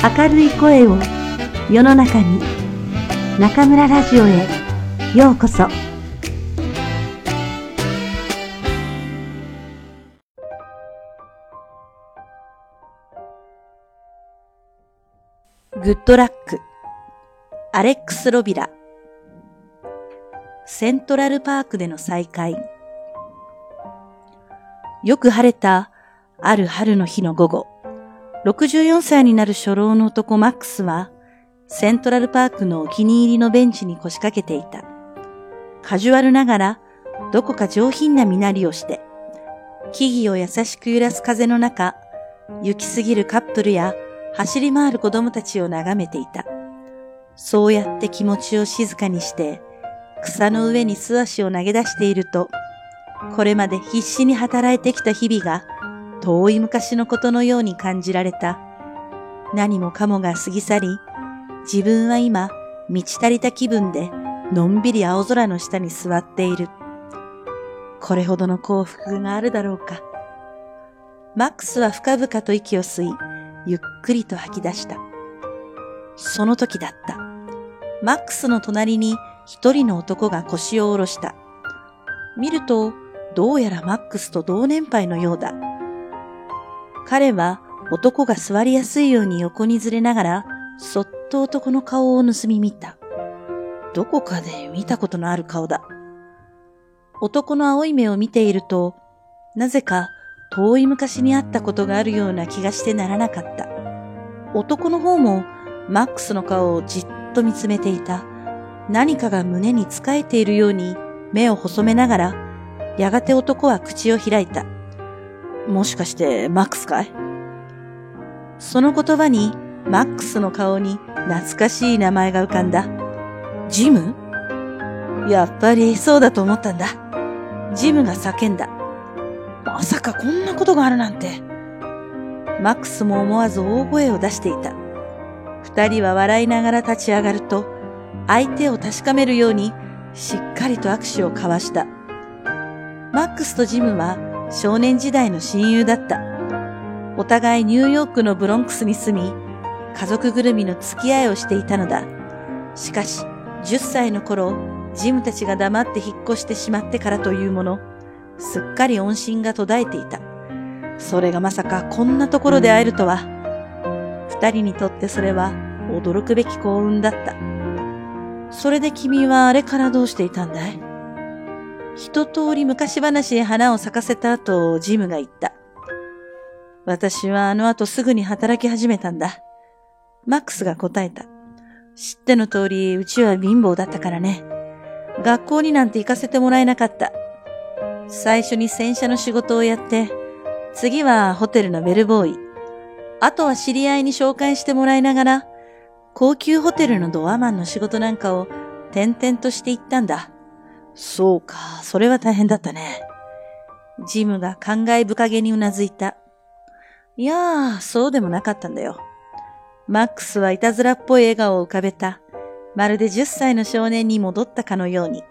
明るい声を世の中に中村ラジオへようこそ。グッドラック。アレックス・ロビラ。セントラルパークでの再会。よく晴れたある春の日の午後。64歳になる初老の男マックスはセントラルパークのお気に入りのベンチに腰掛けていた。カジュアルながらどこか上品な身なりをして、木々を優しく揺らす風の中、行き過ぎるカップルや走り回る子供たちを眺めていた。そうやって気持ちを静かにして、草の上に素足を投げ出していると、これまで必死に働いてきた日々が遠い昔のことのように感じられた。何もかもが過ぎ去り、自分は今、満ち足りた気分で、のんびり青空の下に座っている。これほどの幸福があるだろうか。マックスは深々と息を吸い、ゆっくりと吐き出した。その時だった。マックスの隣に一人の男が腰を下ろした。見ると、どうやらマックスと同年配のようだ。彼は男が座りやすいように横にずれながら、そっと男の顔を盗み見た。どこかで見たことのある顔だ。男の青い目を見ていると、なぜか遠い昔にあったことがあるような気がしてならなかった。男の方もマックスの顔をじっと見つめていた。何かが胸につかえているように目を細めながら、やがて男は口を開いた。もしかしてマックスかい？その言葉にマックスの顔に懐かしい名前が浮かんだ。ジム？やっぱりそうだと思ったんだ。ジムが叫んだ。まさかこんなことがあるなんて。マックスも思わず大声を出していた。二人は笑いながら立ち上がると、相手を確かめるようにしっかりと握手を交わした。マックスとジムは少年時代の親友だった。お互いニューヨークのブロンクスに住み、家族ぐるみの付き合いをしていたのだ。しかし、10歳の頃、ジムたちが黙って引っ越してしまってからというもの、すっかり音信が途絶えていた。それがまさかこんなところで会えるとは。二人にとってそれは驚くべき幸運だった。それで君はあれからどうしていたんだい？一通り昔話へ花を咲かせた後、ジムが言った。私はあの後すぐに働き始めたんだ。マックスが答えた。知っての通り、うちは貧乏だったからね。学校になんて行かせてもらえなかった。最初に洗車の仕事をやって、次はホテルのベルボーイ。あとは知り合いに紹介してもらいながら、高級ホテルのドアマンの仕事なんかを転々としていったんだ。そうか、それは大変だったね。ジムが感慨深げにうなずいた。いやー、そうでもなかったんだよ。マックスはいたずらっぽい笑顔を浮かべた。まるで10歳の少年に戻ったかのように。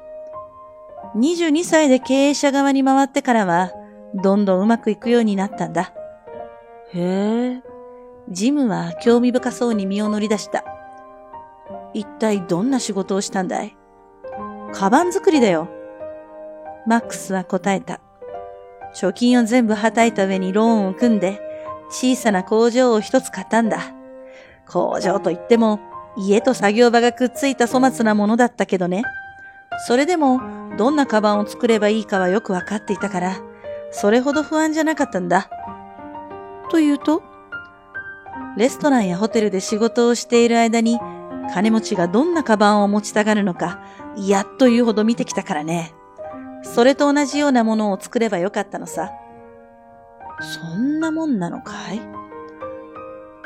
22歳で経営者側に回ってからは、どんどんうまくいくようになったんだ。へえ。ジムは興味深そうに身を乗り出した。一体どんな仕事をしたんだい？カバン作りだよ。マックスは答えた。貯金を全部はたいた上にローンを組んで、小さな工場を一つ買ったんだ。工場といっても、家と作業場がくっついた粗末なものだったけどね。それでも、どんなカバンを作ればいいかはよくわかっていたから、それほど不安じゃなかったんだ。というと、レストランやホテルで仕事をしている間に、金持ちがどんなカバンを持ちたがるのか、やっというほど見てきたからね。それと同じようなものを作ればよかったのさ。そんなもんなのかい？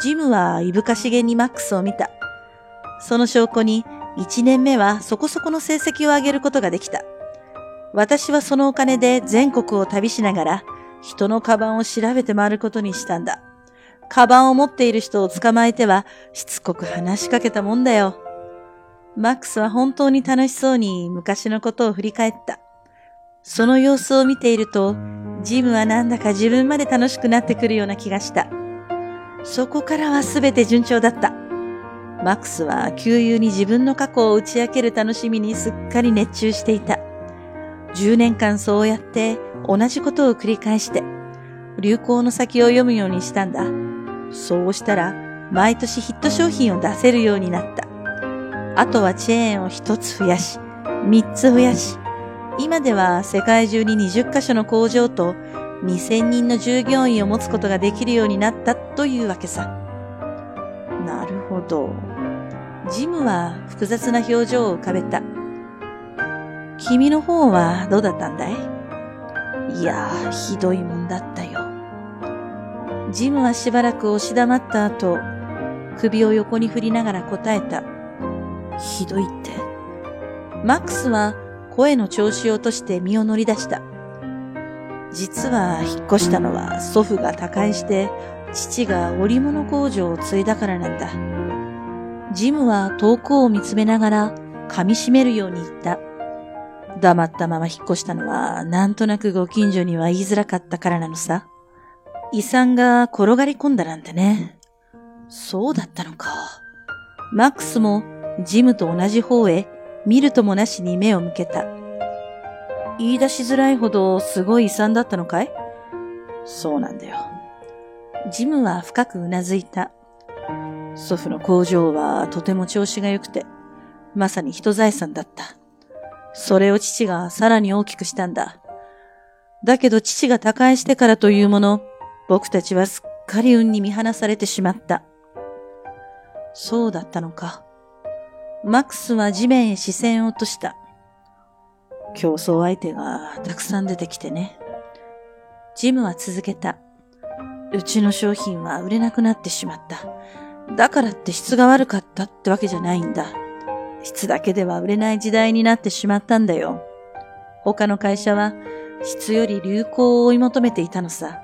ジムはいぶかしげにマックスを見た。その証拠に一年目はそこそこの成績を上げることができた。私はそのお金で全国を旅しながら人のカバンを調べて回ることにしたんだ。カバンを持っている人を捕まえてはしつこく話しかけたもんだよ。マックスは本当に楽しそうに昔のことを振り返った。その様子を見ていると、ジムはなんだか自分まで楽しくなってくるような気がした。そこからはすべて順調だった。マックスは旧友に自分の過去を打ち明ける楽しみにすっかり熱中していた。10年間そうやって同じことを繰り返して、流行の先を読むようにしたんだ。そうしたら、毎年ヒット商品を出せるようになった。あとはチェーンを一つ増やし、三つ増やし、今では世界中に20カ所の工場と2000人の従業員を持つことができるようになったというわけさ。なるほど。ジムは複雑な表情を浮かべた。君の方はどうだったんだい？いや、ひどいもんだったよ。ジムはしばらく押し黙った後、首を横に振りながら答えた。ひどいって。マックスは声の調子を落として身を乗り出した。実は引っ越したのは祖父が他界して父が織物工場を継いだからなんだ。ジムは遠くを見つめながら噛み締めるように言った。黙ったまま引っ越したのはなんとなくご近所には言いづらかったからなのさ。遺産が転がり込んだなんてね。そうだったのか。マックスもジムと同じ方へ見るともなしに目を向けた。言い出しづらいほどすごい遺産だったのかい？そうなんだよ。ジムは深くうなずいた。祖父の工場はとても調子が良くて、まさに人財産だった。それを父がさらに大きくしたんだ。だけど父が他界してからというもの、僕たちはすっかり運に見放されてしまった。そうだったのか。マックスは地面へ視線を落とした。競争相手がたくさん出てきてね。ジムは続けた。うちの商品は売れなくなってしまった。だからって質が悪かったってわけじゃないんだ。質だけでは売れない時代になってしまったんだよ。他の会社は質より流行を追い求めていたのさ。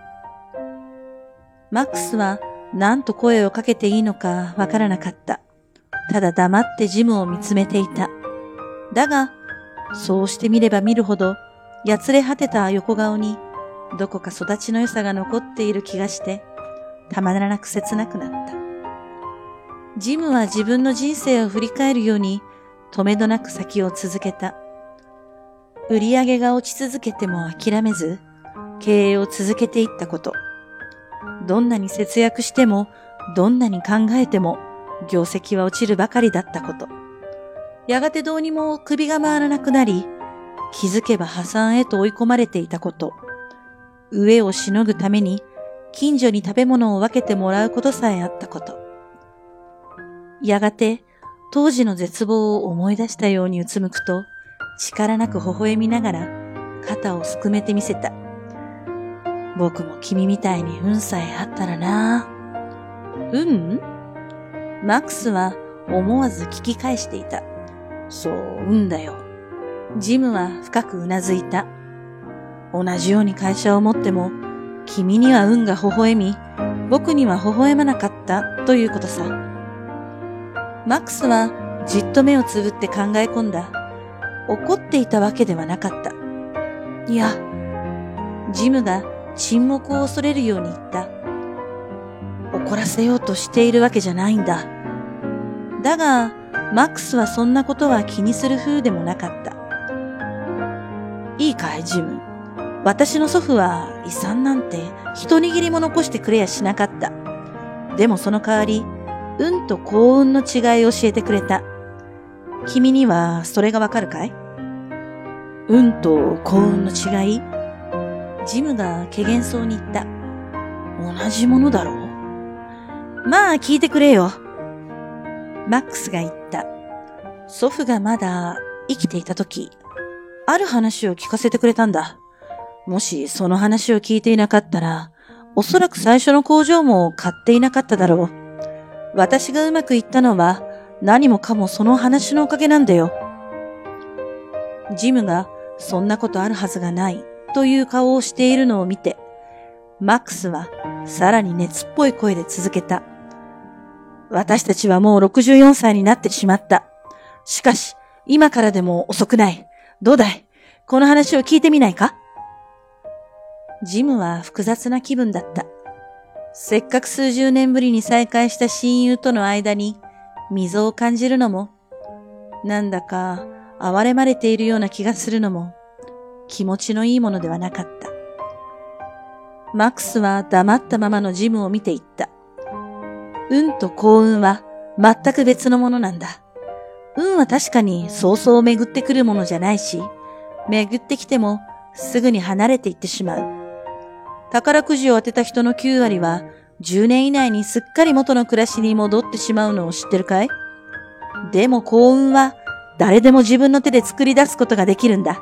マックスは何と声をかけていいのかわからなかった。ただ黙ってジムを見つめていた。だが、そうしてみれば見るほど、やつれ果てた横顔に、どこか育ちの良さが残っている気がして、たまらなく切なくなった。ジムは自分の人生を振り返るように、止めどなく先を続けた。売り上げが落ち続けても諦めず、経営を続けていったこと。どんなに節約しても、どんなに考えても、業績は落ちるばかりだったこと。やがてどうにも首が回らなくなり、気づけば破産へと追い込まれていたこと。飢えをしのぐために近所に食べ物を分けてもらうことさえあったこと。やがて当時の絶望を思い出したようにうつむくと、力なく微笑みながら肩をすくめてみせた。僕も君みたいに運さえあったらな。運マックスは思わず聞き返していた。そう、運だよ。ジムは深くうなずいた。同じように会社を持っても、君には運が微笑み、僕には微笑まなかったということさ。マックスはじっと目をつぶって考え込んだ。怒っていたわけではなかった。いや、ジムが沈黙を恐れるように言った。怒らせようとしているわけじゃないんだ。だが、マックスはそんなことは気にする風でもなかった。いいかい、ジム。私の祖父は遺産なんて一握りも残してくれやしなかった。でもその代わり、運と幸運の違いを教えてくれた。君にはそれがわかるかい？運と幸運の違い？ジムが怪げそうに言った。同じものだろう？まあ聞いてくれよ。マックスが言った。祖父がまだ生きていた時、ある話を聞かせてくれたんだ。もしその話を聞いていなかったら、おそらく最初の工場も買っていなかっただろう。私がうまくいったのは何もかもその話のおかげなんだよ。ジムがそんなことあるはずがないという顔をしているのを見て、マックスはさらに熱っぽい声で続けた。私たちはもう64歳になってしまった。しかし、今からでも遅くない。どうだい？この話を聞いてみないか？ジムは複雑な気分だった。せっかく数十年ぶりに再会した親友との間に溝を感じるのも、なんだか哀れまれているような気がするのも、気持ちのいいものではなかった。マックスは黙ったままのジムを見ていった。運と幸運は全く別のものなんだ。運は確かにそうそう巡ってくるものじゃないし、巡ってきてもすぐに離れていってしまう。宝くじを当てた人の9割は10年以内にすっかり元の暮らしに戻ってしまうのを知ってるかい？でも幸運は誰でも自分の手で作り出すことができるんだ。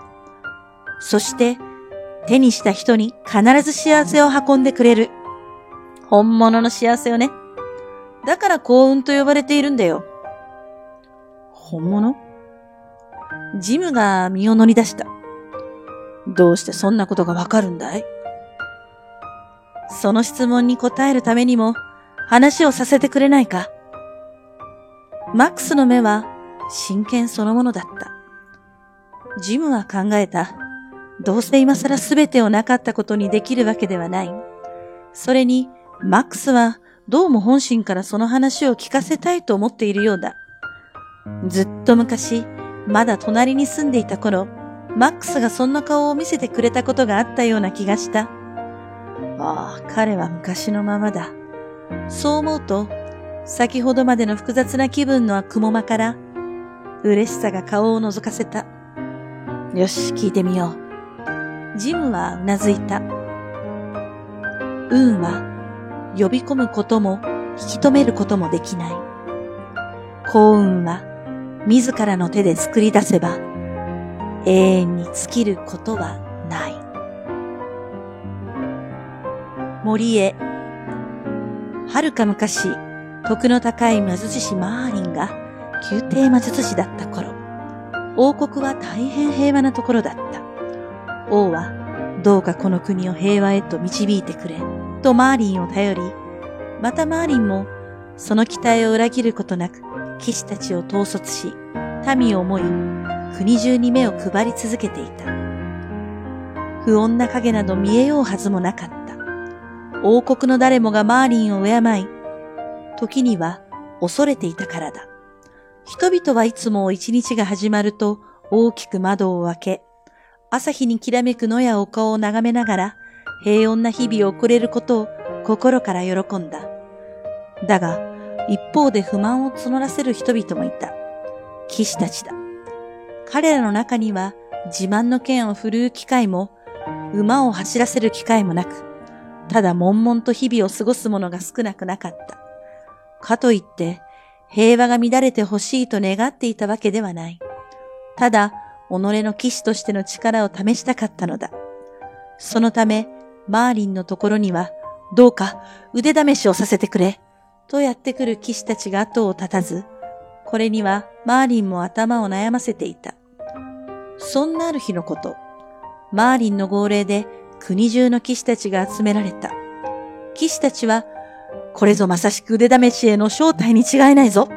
そして手にした人に必ず幸せを運んでくれる。本物の幸せをね。だから幸運と呼ばれているんだよ。本物？ジムが身を乗り出した。どうしてそんなことがわかるんだい？その質問に答えるためにも話をさせてくれないか？マックスの目は真剣そのものだった。ジムは考えた。どうせ今更全てをなかったことにできるわけではない。それに、マックスはどうも本心からその話を聞かせたいと思っているようだ。ずっと昔、まだ隣に住んでいた頃、マックスがそんな顔を見せてくれたことがあったような気がした。ああ、彼は昔のままだ。そう思うと、先ほどまでの複雑な気分の雲間から、嬉しさが顔を覗かせた。よし、聞いてみよう。ジムはうなずいた。運は呼び込むことも引き止めることもできない。幸運は自らの手で作り出せば永遠に尽きることはない。森へ、はるか昔、徳の高い魔術師マーリンが宮廷魔術師だった頃、王国は大変平和なところだった。王は、どうかこの国を平和へと導いてくれ、とマーリンを頼り、またマーリンも、その期待を裏切ることなく、騎士たちを統率し、民を思い、国中に目を配り続けていた。不穏な影など見えようはずもなかった。王国の誰もがマーリンを敬い、時には恐れていたからだ。人々はいつも一日が始まると大きく窓を開け、朝日にきらめく野や丘を眺めながら平穏な日々を送れることを心から喜んだ。だが、一方で不満を募らせる人々もいた。騎士たちだ。彼らの中には自慢の剣を振るう機会も、馬を走らせる機会もなく、ただ悶々と日々を過ごす者が少なくなかった。かといって、平和が乱れてほしいと願っていたわけではない。ただ、己の騎士としての力を試したかったのだ。そのため、マーリンのところには、どうか腕試しをさせてくれ、とやってくる騎士たちが後を絶たず、これにはマーリンも頭を悩ませていた。そんなある日のこと、マーリンの号令で国中の騎士たちが集められた。騎士たちは、これぞまさしく腕試しへの正体に違いないぞ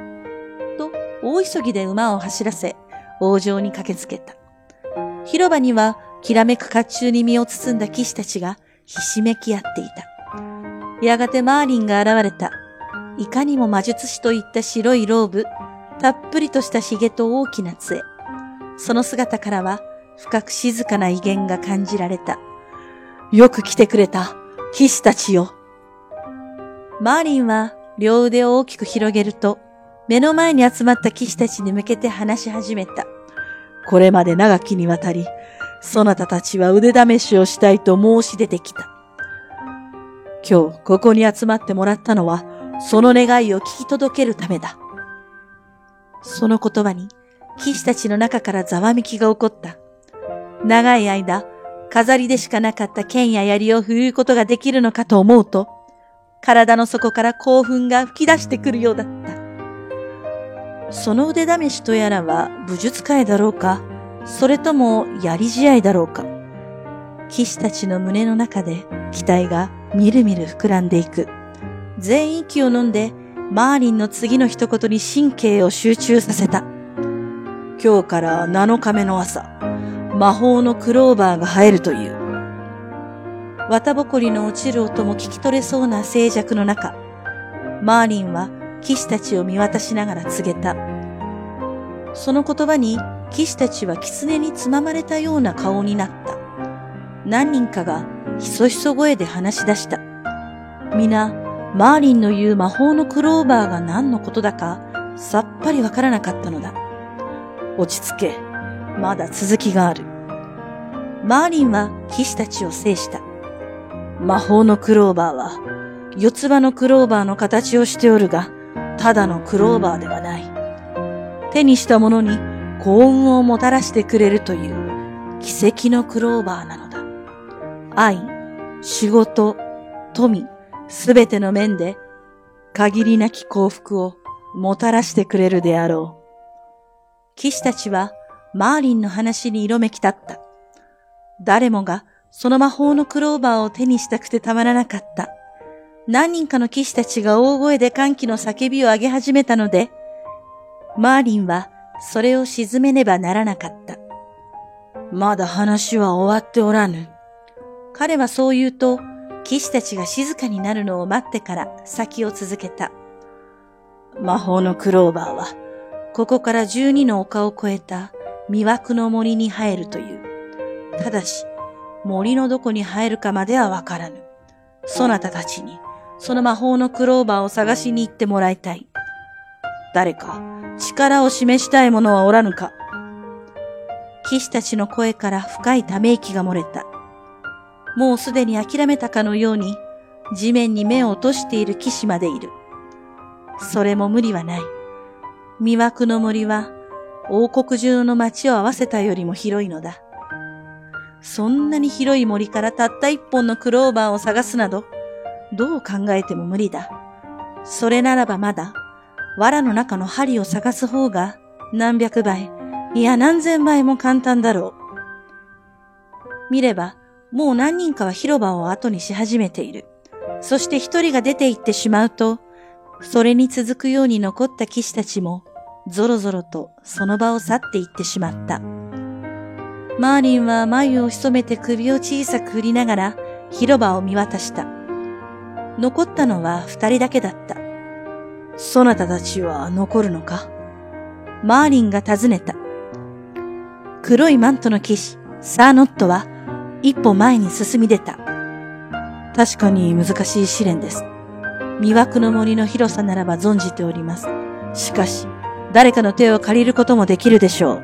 と、大急ぎで馬を走らせ、王城に駆けつけた。広場には、きらめく甲冑に身を包んだ騎士たちがひしめき合っていた。やがてマーリンが現れた。いかにも魔術師といった白いローブ、たっぷりとした髭と大きな杖。その姿からは深く静かな威厳が感じられた。よく来てくれた、騎士たちよ。マーリンは両腕を大きく広げると、目の前に集まった騎士たちに向けて話し始めた。これまで長きにわたり、そなたたちは腕試しをしたいと申し出てきた。今日ここに集まってもらったのは、その願いを聞き届けるためだ。その言葉に、騎士たちの中からざわめきが起こった。長い間、飾りでしかなかった剣や槍を振るうことができるのかと思うと、体の底から興奮が吹き出してくるようだった。その腕試しとやらは武術界だろうか、それとも槍試合だろうか？騎士たちの胸の中で期待がみるみる膨らんでいく。全員息を飲んで、マーリンの次の一言に神経を集中させた。今日から7日目の朝、魔法のクローバーが生えるという。綿ぼこりの落ちる音も聞き取れそうな静寂の中、マーリンは騎士たちを見渡しながら告げた。その言葉に騎士たちは狐につままれたような顔になった。何人かがひそひそ声で話し出した。皆、マーリンの言う魔法のクローバーが何のことだかさっぱりわからなかったのだ。落ち着け。まだ続きがある。マーリンは騎士たちを制した。魔法のクローバーは、四つ葉のクローバーの形をしておるが、ただのクローバーではない。手にしたものに幸運をもたらしてくれるという奇跡のクローバーなのだ。愛、仕事、富、すべての面で限りなき幸福をもたらしてくれるであろう。騎士たちはマーリンの話に色めき立った。誰もがその魔法のクローバーを手にしたくてたまらなかった。何人かの騎士たちが大声で歓喜の叫びを上げ始めたので、マーリンはそれを沈めねばならなかった。まだ話は終わっておらぬ。彼はそう言うと、騎士たちが静かになるのを待ってから先を続けた。魔法のクローバーは、ここから十二の丘を越えた魅惑の森に入るという。ただし、森のどこに入るかまではわからぬ。そなたたちに、その魔法のクローバーを探しに行ってもらいたい。誰か、力を示したい者はおらぬか。騎士たちの声から深いため息が漏れた。もうすでに諦めたかのように、地面に目を落としている騎士までいる。それも無理はない。魅惑の森は、王国中の街を合わせたよりも広いのだ。そんなに広い森からたった一本のクローバーを探すなど、どう考えても無理だ。それならばまだ、藁の中の針を探す方が何百倍、いや何千倍も簡単だろう。見れば、もう何人かは広場を後にし始めている。そして一人が出て行ってしまうと、それに続くように残った騎士たちも、ぞろぞろとその場を去って行ってしまった。マーリンは眉を潜めて首を小さく振りながら広場を見渡した。残ったのは二人だけだった。そなたたちは残るのか？マーリンが尋ねた。黒いマントの騎士、サーノットは一歩前に進み出た。確かに難しい試練です。魅惑の森の広さならば存じております。しかし、誰かの手を借りることもできるでしょう。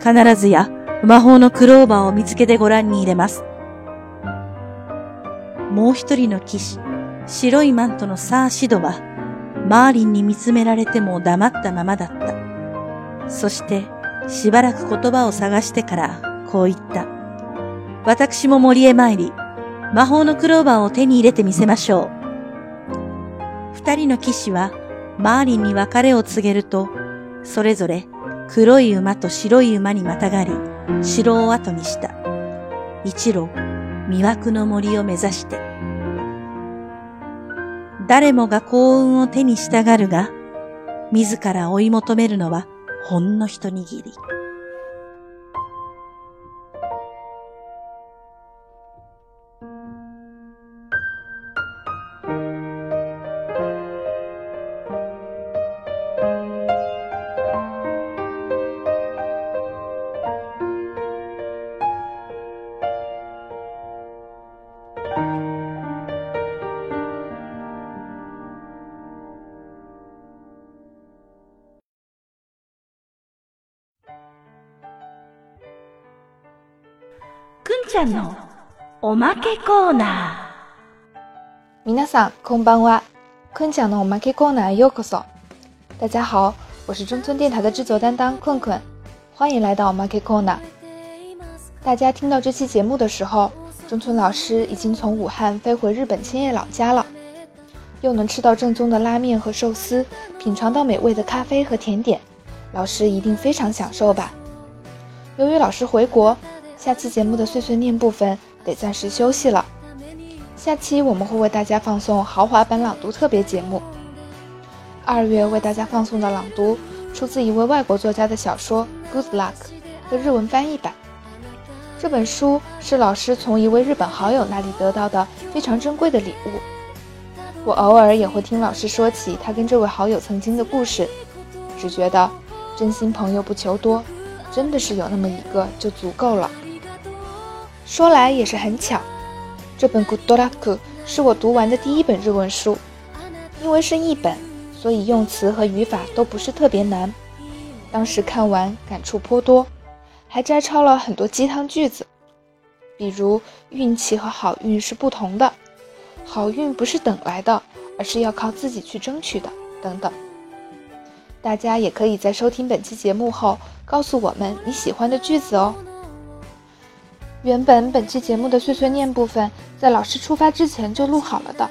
必ずや魔法のクローバーを見つけてご覧に入れます。もう一人の騎士、白いマントのサーシドは、マーリンに見つめられても黙ったままだった。そして、しばらく言葉を探してから、こう言った。私も森へ参り、魔法のクローバーを手に入れてみせましょう。二人の騎士は、マーリンに別れを告げると、それぞれ黒い馬と白い馬にまたがり、城を後にした。一路、魅惑の森を目指して。誰もが幸運を手にしたがるが、自ら追い求めるのはほんの一握り。ちゃんのおまけコーナー。皆さんこんばんは。坤讲的おまけコーナーようこそ。大家好，我是中村电台的制作担当困困，欢迎来到おまけコーナー。大家听到这期节目的时候，中村老师已经从武汉飞回日本千叶老家了，又能吃到正宗的拉面和寿司，品尝到美味的咖啡和甜点，老师一定非常享受吧。由于老师回国。 下期节目的碎碎念部分得暂时休息了。下期我们会为大家放送豪华版朗读特别节目。二月为大家放送的朗读出自一位外国作家的小说《Good Luck》的日文翻译版。这本书是老师从一位日本好友那里得到的非常珍贵的礼物。我偶尔也会听老师说起他跟这位好友曾经的故事，只觉得真心朋友不求多，真的是有那么一个就足够了。说来也是很巧，这本《Good Luck》是我读完的第一本日文书，因为是译本，所以用词和语法都不是特别难。当时看完感触颇多。还摘抄了很多鸡汤句子，比如运气和好运是不同的，好运不是等来的，而是要靠自己去争取的，等等。大家也可以在收听本期节目后告诉我们你喜欢的句子哦。原本本期节目的碎碎念部分在老师出发之前就录好了的，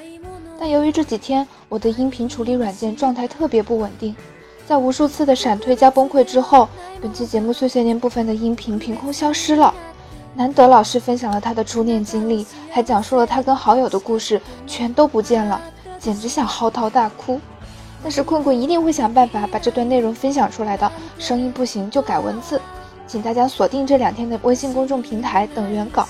但由于这几天我的音频处理软件状态特别不稳定。在无数次的闪退加崩溃之后，本期节目碎碎念部分的音频凭空消失了。难得老师分享了他的初恋经历，还讲述了他跟好友的故事，全都不见了，简直想嚎啕大哭。但是困困一定会想办法把这段内容分享出来的，声音不行就改文字，请大家锁定这两天的微信公众平台等原稿。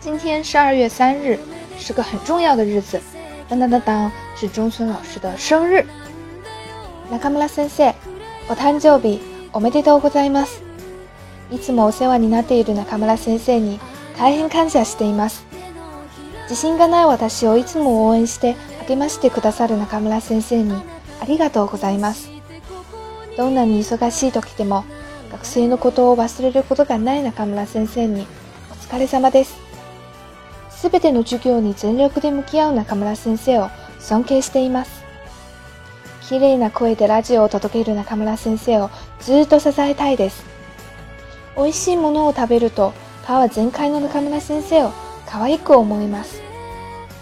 今天是二月三日，是个很重要的日子，当当当当，是中村老师的生日。中村先生、お誕生日おめでとうございます。いつもお世話になっている中村先生に大変感謝しています。自信がない私をいつも応援して励ましてくださる中村先生にありがとうございます。 どんなに忙しい時でも学生のことを忘れることがない中村先生にお疲れ様です。すべての授業に全力で向き合う中村先生を尊敬しています。綺麗な声でラジオを届ける中村先生をずっと支えたいです。美味しいものを食べるとパワー全開の中村先生を可愛く思います。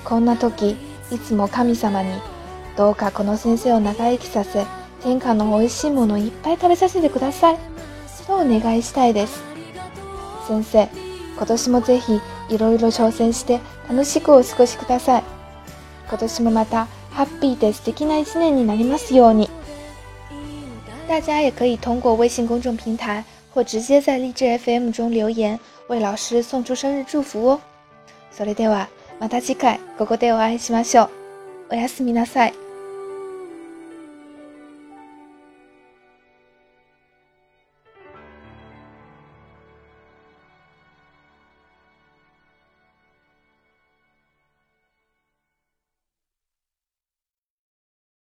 こんな時、いつも神様にどうかこの先生を長生きさせ、天下の美味しいものをいっぱい食べさせてください。とお願いしたいです。先生、今年もぜひいろいろ挑戦して楽しくお過ごしください。今年もまたハッピーで素敵な一年になりますように。大家也可以通过微信公众平台或直接在励志 FM 中留言，为老师送出生日祝福哦。それではまた次回ここでお会いしましょう。おやすみなさい。